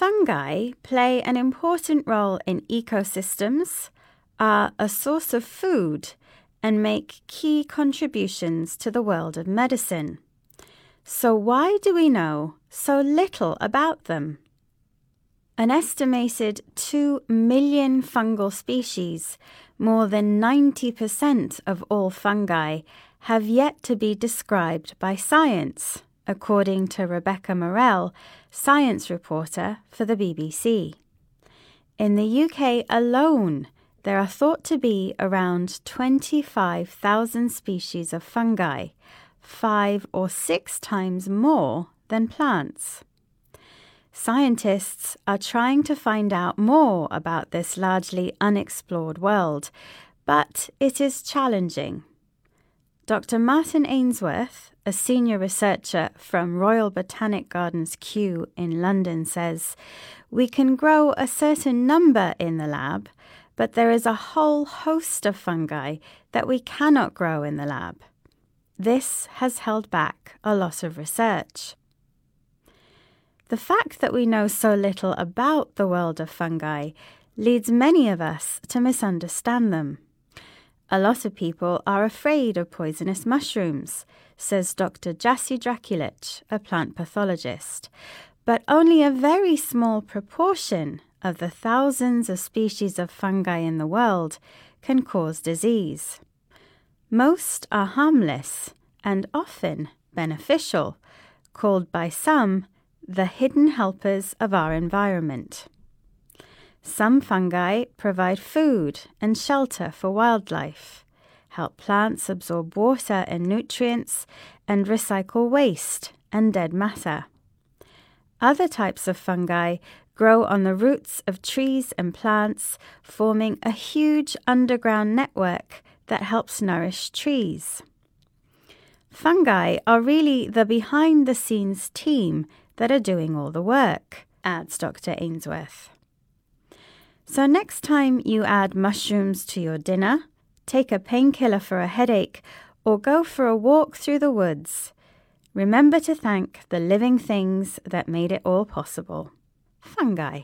Fungi play an important role in ecosystems, are a source of food, and make key contributions to the world of medicine. So, why do we know so little about them? An estimated 2 million fungal species, more than 90% of all fungi, have yet to be described by science, according to Rebecca Morelle, science reporter for the BBC. In the UK alone, there are thought to be around 25,000 species of fungi, five or six times more than plants. Scientists are trying to find out more about this largely unexplored world, but it is challenging. Dr. Martyn Ainsworth, a senior researcher from Royal Botanic Gardens Kew in London, says we can grow a certain number in the lab, but there is a whole host of fungi that we cannot grow in the lab. This has held back a lot of research. The fact that we know so little about the world of fungi leads many of us to misunderstand them. A lot of people are afraid of poisonous mushrooms, says Dr. Jassy Drakulic, a plant pathologist. But only a very small proportion of the thousands of species of fungi in the world can cause disease. Most are harmless and often beneficial, called by some the hidden helpers of our environment. Some fungi provide food and shelter for wildlife, help plants absorb water and nutrients, and recycle waste and dead matter. Other types of fungi grow on the roots of trees and plants, forming a huge underground network that helps nourish trees. Fungi are really the behind the scenes team that are doing all the work, adds Dr. Ainsworth. So, next time you add mushrooms to your dinner, take a painkiller for a headache, or go for a walk through the woods, remember to thank the living things that made it all possible fungi.